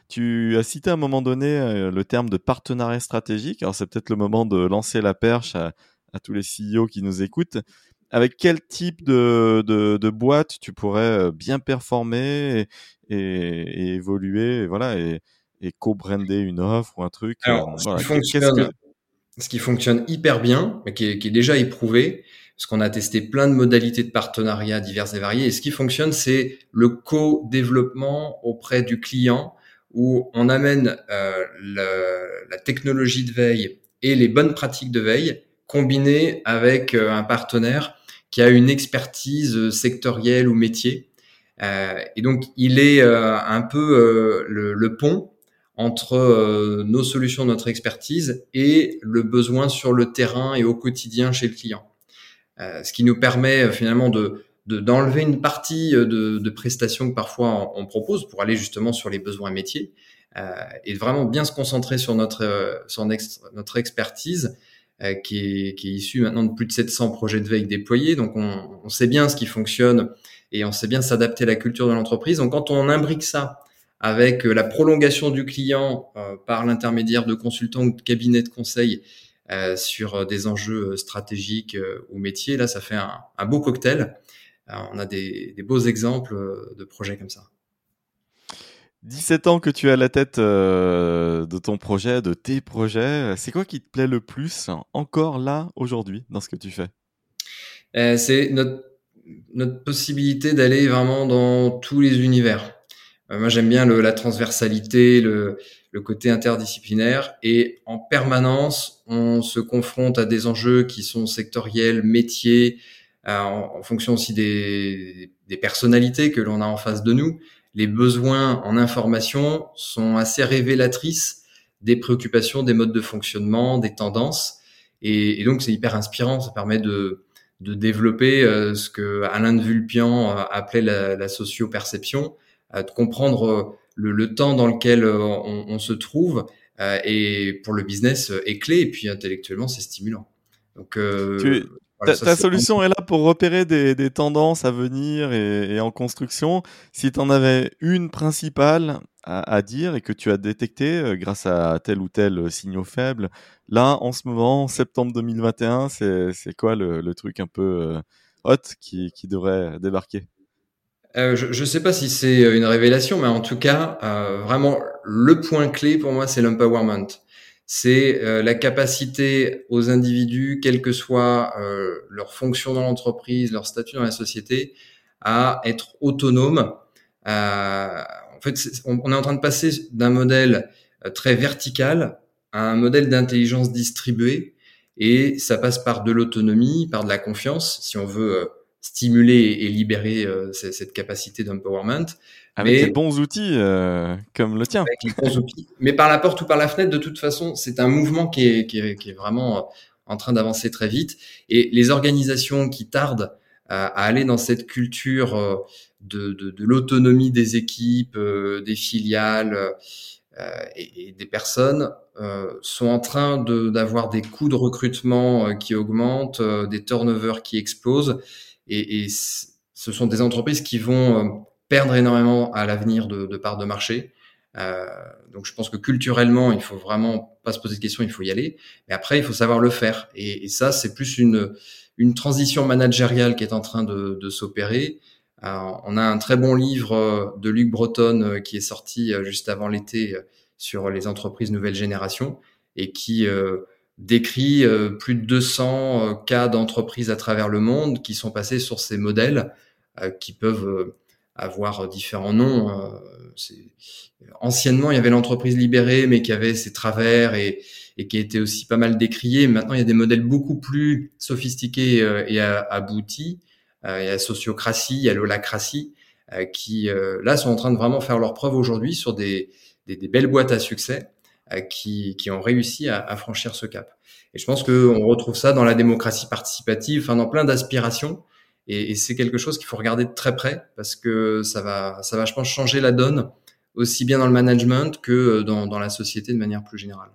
[SPEAKER 1] Tu as cité à un moment donné euh, le terme de partenariat stratégique. Alors, c'est peut-être le moment de lancer la perche à, à, tous les CEO qui nous écoutent. Avec quel type de, de, de boîte tu pourrais bien performer et, et, et évoluer, et voilà, et, et co-brander une offre ou un truc
[SPEAKER 2] Alors, voilà. fonctionne, ce qui fonctionne hyper bien, mais qui est, qui est déjà éprouvé, parce qu'on a testé plein de modalités de partenariat diverses et variées. Et ce qui fonctionne, c'est le co-développement auprès du client, où on amène euh, le, la technologie de veille et les bonnes pratiques de veille combinées avec euh, un partenaire qui a une expertise sectorielle ou métier. Euh, et donc, il est euh, un peu euh, le, le, pont entre euh, nos solutions, notre expertise et le besoin sur le terrain et au quotidien chez le client. Euh, ce qui nous permet euh, finalement de d'enlever une partie de, de, prestations que parfois on, propose pour aller justement sur les besoins métiers et vraiment bien se concentrer sur notre sur notre expertise qui, est, qui est issue maintenant de plus de 700 projets de veille déployés. Donc on, on sait bien ce qui fonctionne et on sait bien s'adapter à la culture de l'entreprise. Donc quand on imbrique ça avec euh, la prolongation du client euh, par l'intermédiaire de consultants ou de cabinets de conseil euh, sur des enjeux stratégiques ou métiers. Là, ça fait un, un beau cocktail. on a des, des, beaux exemples de projets comme ça.
[SPEAKER 1] 17 ans que tu es à la tête de ton projet, de tes projets. C'est quoi qui te plaît le plus encore là, aujourd'hui, dans ce que tu fais?
[SPEAKER 2] C'est notre, notre possibilité d'aller vraiment dans tous les univers. Euh, moi, j'aime bien le, la transversalité, le, le, côté interdisciplinaire. Et en permanence, on se confronte à des enjeux qui sont sectoriels, métiers, en, fonction aussi des, des personnalités que l'on a en face de nous. Les besoins en information sont assez révélatrices des préoccupations, des modes de fonctionnement, des tendances. Et, donc, c'est hyper inspirant. Ça permet de, de développer euh, ce que Alain de Vulpian euh, appelait la, la socio-perception, euh, de comprendre le, le, temps dans lequel on, on se trouve. et pour le business est clé. Et puis intellectuellement, c'est stimulant.
[SPEAKER 1] Donc, tu, ta, solution est là pour repérer des, des tendances à venir et, et, en construction. Si tu en avais une principale à, à, dire et que tu as détecté euh, grâce à tel ou tel euh, signaux faible, là, en ce moment, septembre 2021, c'est quoi le, le, truc un peu euh, hot qui, qui devrait débarquer?
[SPEAKER 2] Euh, je ne sais pas si c'est une révélation, mais en tout cas, euh, vraiment, le point clé pour moi, c'est l'empowerment c'est euh, la capacité aux individus, quelle que soit euh, leur fonction dans l'entreprise, leur statut dans la société, à être autonomes. Euh, en fait, on, est en train de passer d'un modèle très vertical à un modèle d'intelligence distribuée, et ça passe par de l'autonomie, par de la confiance, si on veut stimuler et libérer cette capacité d'empowerment.
[SPEAKER 1] Avec mais, des bons outils euh, comme le tien. Avec
[SPEAKER 2] bons outils. Mais par la porte ou par la fenêtre, de toute façon, c'est un mouvement qui est, qui est, qui est vraiment euh, en train d'avancer très vite. Et les organisations qui tardent à, à aller dans cette culture euh, de, de, de l'autonomie des équipes, euh, des filiales euh, et, et, des personnes sont en train d'avoir des coûts de recrutement qui augmentent, des turnovers qui explosent. Et, ce sont des entreprises qui vont perdre énormément à l'avenir de, de parts de marché. Euh, donc je pense que culturellement, il faut vraiment pas se poser de questions, il faut y aller. Mais après, il faut savoir le faire. Et, ça, c'est plus une, une transition managériale qui est en train de, s'opérer. Euh, on a un très bon livre euh, de Luc Breton euh, qui est sorti juste avant l'été sur les entreprises nouvelle génération et qui décrit plus de 200 cas d'entreprises à travers le monde qui sont passés sur ces modèles qui peuvent avoir différents noms. Euh, anciennement, il y avait l'entreprise libérée, mais qui avait ses travers et, et qui était aussi pas mal décrié. Maintenant, il y a des modèles beaucoup plus sophistiqués euh, et aboutis. Euh, il y a la sociocratie, il y a l'holacratie, qui là sont en train de vraiment faire leur preuve aujourd'hui sur des, des, des, belles boîtes à succès qui, ont réussi à, franchir ce cap. Et je pense qu'on retrouve ça dans la démocratie participative, enfin dans plein d'aspirations et, c'est quelque chose qu'il faut regarder de très près parce que ça va, ça va, je pense, changer la donne aussi bien dans le management que dans, dans la société de manière plus générale.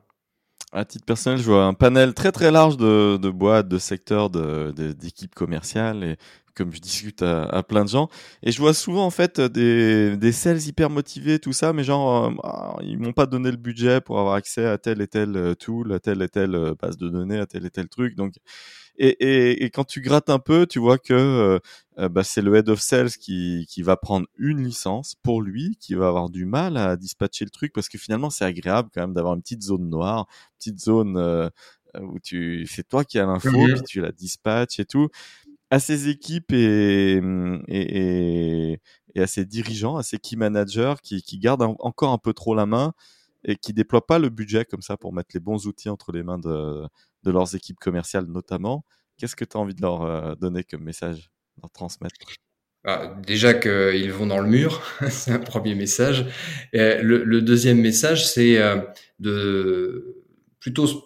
[SPEAKER 1] À titre personnel, je vois un panel très très large de, de boîtes, de secteurs, d'équipes de, commerciales et comme je discute à, à, plein de gens. Et je vois souvent en fait des, des sales hyper motivés tout ça mais genre euh, ils m'ont pas donné le budget pour avoir accès à tel et tel euh, tool à tel et tel euh, base de données à tel et tel truc. Donc et, et, et, quand tu grattes un peu, tu vois que euh, euh, bah, c'est le head of sales qui, qui va prendre une licence pour lui, qui va avoir du mal à dispatcher le truc parce que finalement c'est agréable quand même d'avoir une petite zone noire, petite zone euh, où tu c'est toi qui as l'info, mmh puis tu la dispatches et tout. À ses équipes et, à ses dirigeants, à ses key managers qui, gardent encore un peu trop la main et qui déploient pas le budget comme ça pour mettre les bons outils entre les mains de, de leurs équipes commerciales notamment. Qu'est-ce que tu as envie de leur euh, donner comme message, leur transmettre?
[SPEAKER 2] Bah, Déjà qu'ils vont dans le mur, c'est un premier message. Le, le, deuxième message, c'est euh, de plutôt se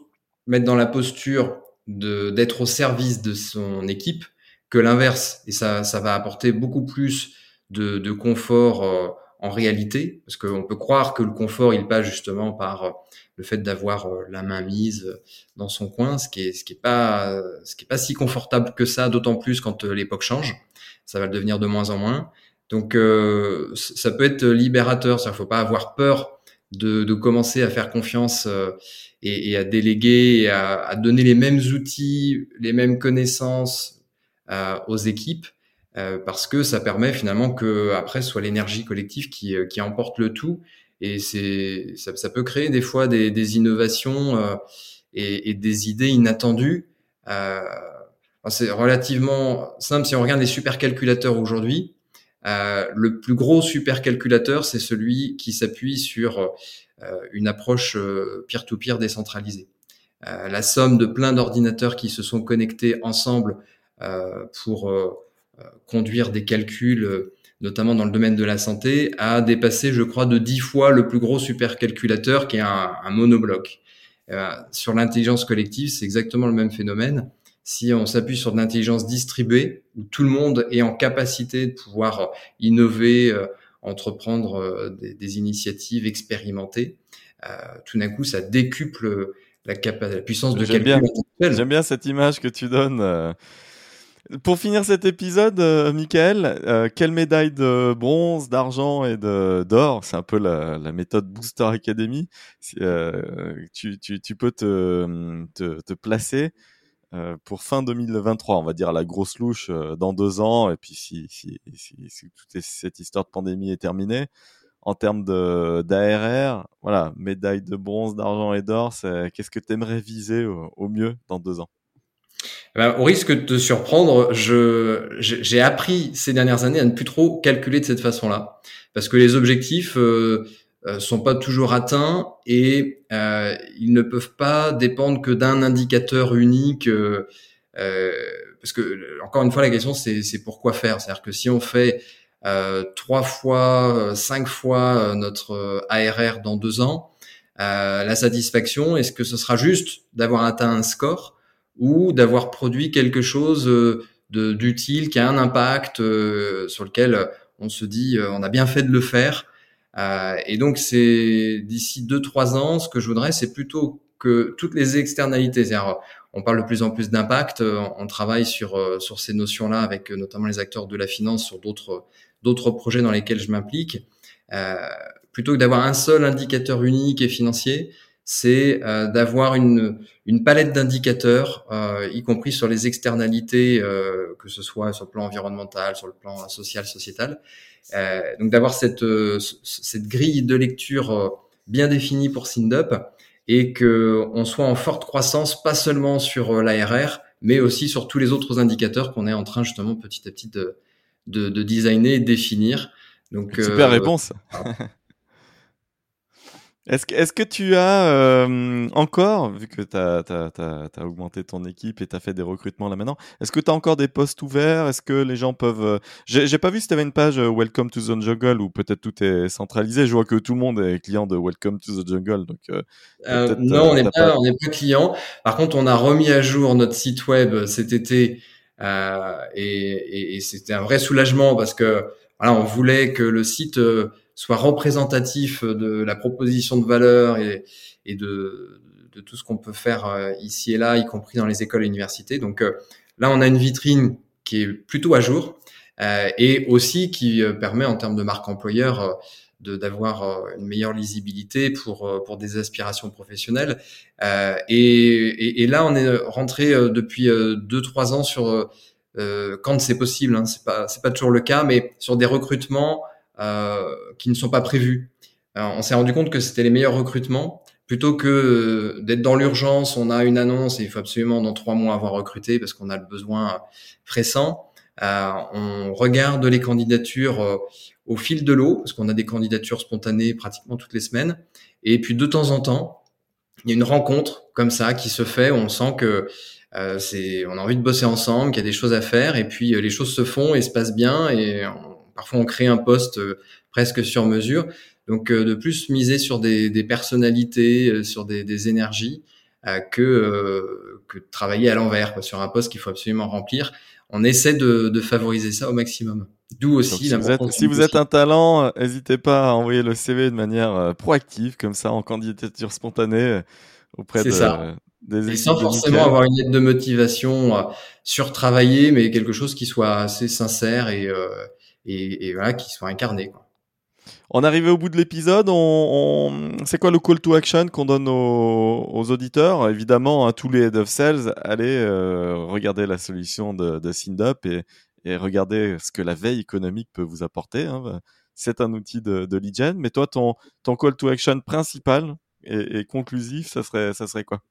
[SPEAKER 2] mettre dans la posture d'être au service de son équipe que l'inverse. Et ça, ça va apporter beaucoup plus de, de confort euh, en réalité, parce qu'on peut croire que le confort, il passe justement par le fait d'avoir euh, la main mise dans son coin, ce qui est ce qui est pas ce qui est pas si confortable que ça, d'autant plus quand euh, l'époque change. Ça va le devenir de moins en moins. Donc euh, ça peut être libérateur. Ça, faut pas avoir peur de, de commencer à faire confiance et, et, à déléguer, à, à, donner les mêmes outils, les mêmes connaissances aux équipes. parce que ça permet finalement que après soit l'énergie collective qui, qui emporte le tout et c'est ça, peut créer des fois des, des innovations euh, et, des idées inattendues. Euh, c'est relativement simple si on regarde les supercalculateurs aujourd'hui. Euh, le plus gros supercalculateur, c'est celui qui s'appuie sur euh, une approche euh, peer-to-peer décentralisée. Euh, la somme de plein d'ordinateurs qui se sont connectés ensemble pour conduire des calculs notamment dans le domaine de la santé, a dépassé, je crois, de dix fois le plus gros supercalculateur qui est un, un monobloc. Euh, sur l'intelligence collective, c'est exactement le même phénomène. Si on s'appuie sur de l'intelligence distribuée, où tout le monde est en capacité de pouvoir innover, euh, entreprendre euh, des, des, initiatives, expérimentées, tout d'un coup, ça décuple la, la puissance de calcul.
[SPEAKER 1] J'aime bien cette image que tu donnes pour finir cet épisode, euh, Michael, euh, quelle médaille de bronze, d'argent et de d'or C'est un peu la, la, méthode Booster Academy. Euh, tu, tu, tu, peux te, te, te placer euh, pour fin 2023, on va dire la grosse louche euh, dans deux ans. Et puis si, si, si, si toute cette histoire de pandémie est terminée, en termes de d'ARR, voilà, médaille de bronze, d'argent et d'or, qu'est-ce que tu aimerais viser au, mieux dans deux ans?
[SPEAKER 2] Ben, au risque de te surprendre, je, j'ai appris ces dernières années à ne plus trop calculer de cette façon-là, parce que les objectifs euh, euh sont pas toujours atteints et euh, ils ne peuvent pas dépendre que d'un indicateur unique. Euh, euh parce que encore une fois, la question c'est, c'est pourquoi faire? C'est-à-dire que si on fait trois fois, cinq fois notre ARR dans deux ans, la satisfaction, est-ce que ce sera juste d'avoir atteint un score? Ou d'avoir produit quelque chose euh, d'utile qui a un impact euh, sur lequel on se dit euh, on a bien fait de le faire. et donc c'est d'ici deux trois ans, ce que je voudrais, c'est plutôt que toutes les externalités, on parle de plus en plus d'impact, on travaille sur sur ces notions-là avec notamment les acteurs de la finance sur d'autres d'autres projets dans lesquels je m'implique. Euh, plutôt que d'avoir un seul indicateur unique et financier, c'est euh, d'avoir une, une palette d'indicateurs, euh, y compris sur les externalités, euh, que ce soit sur le plan environnemental, sur le plan social, sociétal. donc d'avoir cette, cette grille de lecture bien définie pour SINDUP et que on soit en forte croissance, pas seulement sur l'ARR, mais aussi sur tous les autres indicateurs qu'on est en train justement petit à petit de, de, de designer et définir.
[SPEAKER 1] Donc, Super réponse. Est-ce que, est que tu as euh, encore, vu que tu as, as, augmenté ton équipe et tu as fait des recrutements là maintenant, est-ce que tu as encore des postes ouverts? Est-ce que les gens peuvent... Euh, j'ai pas vu si tu avais une page euh, Welcome to the Jungle ou peut-être tout est centralisé. Je vois que tout le monde est client de Welcome to the Jungle. Donc,
[SPEAKER 2] non, on n'est pas, on pas client. Par contre, on a remis à jour notre site web cet été et, et, et c'était un vrai soulagement parce que voilà, on voulait que le site soit représentatif de la proposition de valeur et, et de, de, tout ce qu'on peut faire euh, ici et là, y compris dans les écoles et universités. Donc euh, là, on a une vitrine qui est plutôt à jour euh, et aussi qui permet en termes de marque employeur de d'avoir une meilleure lisibilité pour pour des aspirations professionnelles. Euh, et, et, et, là, on est rentré depuis deux trois ans sur euh, quand c'est possible. Hein, c'est pas c'est pas toujours le cas, mais sur des recrutements qui ne sont pas prévus. on s'est rendu compte que c'était les meilleurs recrutements plutôt que euh, d'être dans l'urgence, on a une annonce et il faut absolument dans trois mois avoir recruté parce qu'on a le besoin pressant. Euh, on regarde les candidatures euh, au fil de l'eau parce qu'on a des candidatures spontanées pratiquement toutes les semaines. Et puis de temps en temps, il y a une rencontre comme ça qui se fait. Où on sent que euh, c'est, on a envie de bosser ensemble, qu'il y a des choses à faire, et puis les choses se font et se passent bien, et on, Parfois, on crée un poste euh, presque sur mesure. Donc, euh, de plus miser sur des, des personnalités, euh, sur des, des énergies, que que travailler à l'envers sur un poste qu'il faut absolument remplir. On essaie de, de favoriser ça au maximum. D'où aussi
[SPEAKER 1] si vous êtes, si vous êtes un talent, n'hésitez pas à envoyer le CV de manière proactive, comme ça, en candidature spontanée auprès de,
[SPEAKER 2] ça. des Et sans forcément avoir une aide de motivation euh, surtravaillée, mais quelque chose qui soit assez sincère et, euh, et, et voilà, qui soit incarné. Quoi.
[SPEAKER 1] On est arrivé au bout de l'épisode. C'est quoi le call to action qu'on donne aux, auditeurs? Évidemment, à tous les head of sales, allez euh, regarder la solution de, de SynDup et, et regarder ce que la veille économique peut vous apporter. Hein. C'est un outil de, de lead gen. Mais toi, ton, ton call to action principal et, et conclusif, ça serait, ça serait quoi?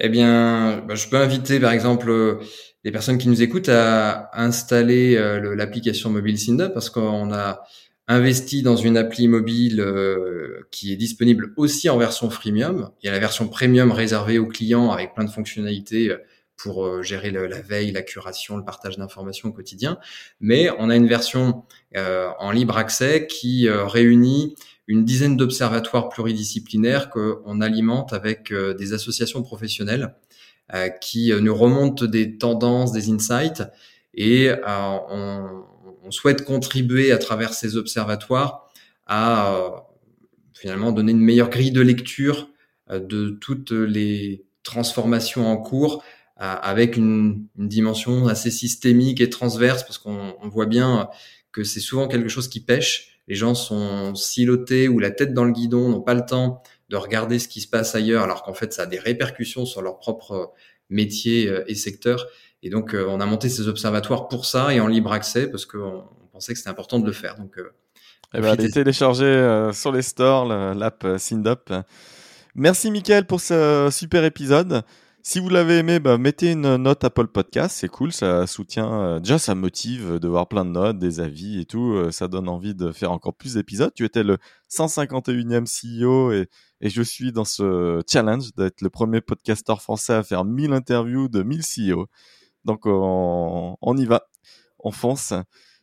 [SPEAKER 2] Eh bien, bah, je peux inviter par exemple les personnes qui nous écoutent à installer euh, l'application mobile Synda parce qu'on a investi dans une appli mobile euh, qui est disponible aussi en version freemium. Il y a la version premium réservée aux clients avec plein de fonctionnalités euh, pour gérer la veille, la curation, le partage d'informations au quotidien. Mais on a une version en libre accès qui réunit une dizaine d'observatoires pluridisciplinaires qu'on alimente avec des associations professionnelles qui nous remontent des tendances, des insights, et on, souhaite contribuer à travers ces observatoires à euh, finalement donner une meilleure grille de lecture euh, de toutes les transformations en cours euh, avec une, dimension assez systémique et transverse parce qu'on voit bien que c'est souvent quelque chose qui pêche. Les gens sont silotés ou la tête dans le guidon, n'ont pas le temps de regarder ce qui se passe ailleurs alors qu'en fait ça a des répercussions sur leur propre métier et secteur. Et donc, euh, on a monté ces observatoires pour ça et en libre accès parce qu'on pensait que c'était important de le faire. Donc,
[SPEAKER 1] euh, eh ben, allez télécharger euh, sur les stores l'app Sindop. Merci Mickaël pour ce super épisode. Si vous l'avez aimé, bah, mettez une note Apple Podcast, c'est cool, ça soutient. déjà, ça motive de voir plein de notes, des avis et tout. ça donne envie de faire encore plus d'épisodes. Tu étais le 151e CEO et, et je suis dans ce challenge d'être le premier podcasteur français à faire 1000 interviews de 1000 CEO. Donc on, on y va, on fonce.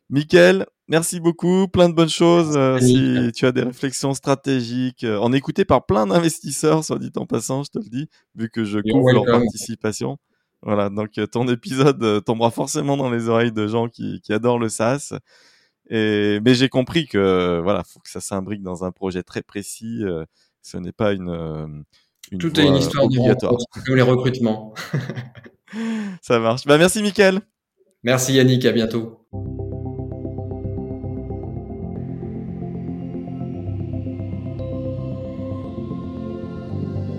[SPEAKER 1] Mickaël, merci beaucoup, plein de bonnes choses. Euh, si tu as des réflexions stratégiques, euh, en écouté par plein d'investisseurs, soit dit en passant, je te le dis, vu que je couvre leur participation. Voilà, donc euh, ton épisode tombera forcément dans les oreilles de gens qui, qui adorent le SaaS. Et mais j'ai compris que voilà, faut que ça s'imbrique dans un projet très précis. ce n'est pas une,
[SPEAKER 2] une tout est une histoire de comme les recrutements.
[SPEAKER 1] Ça marche. Bah, merci, Mickaël.
[SPEAKER 2] Merci, Yannick. À bientôt.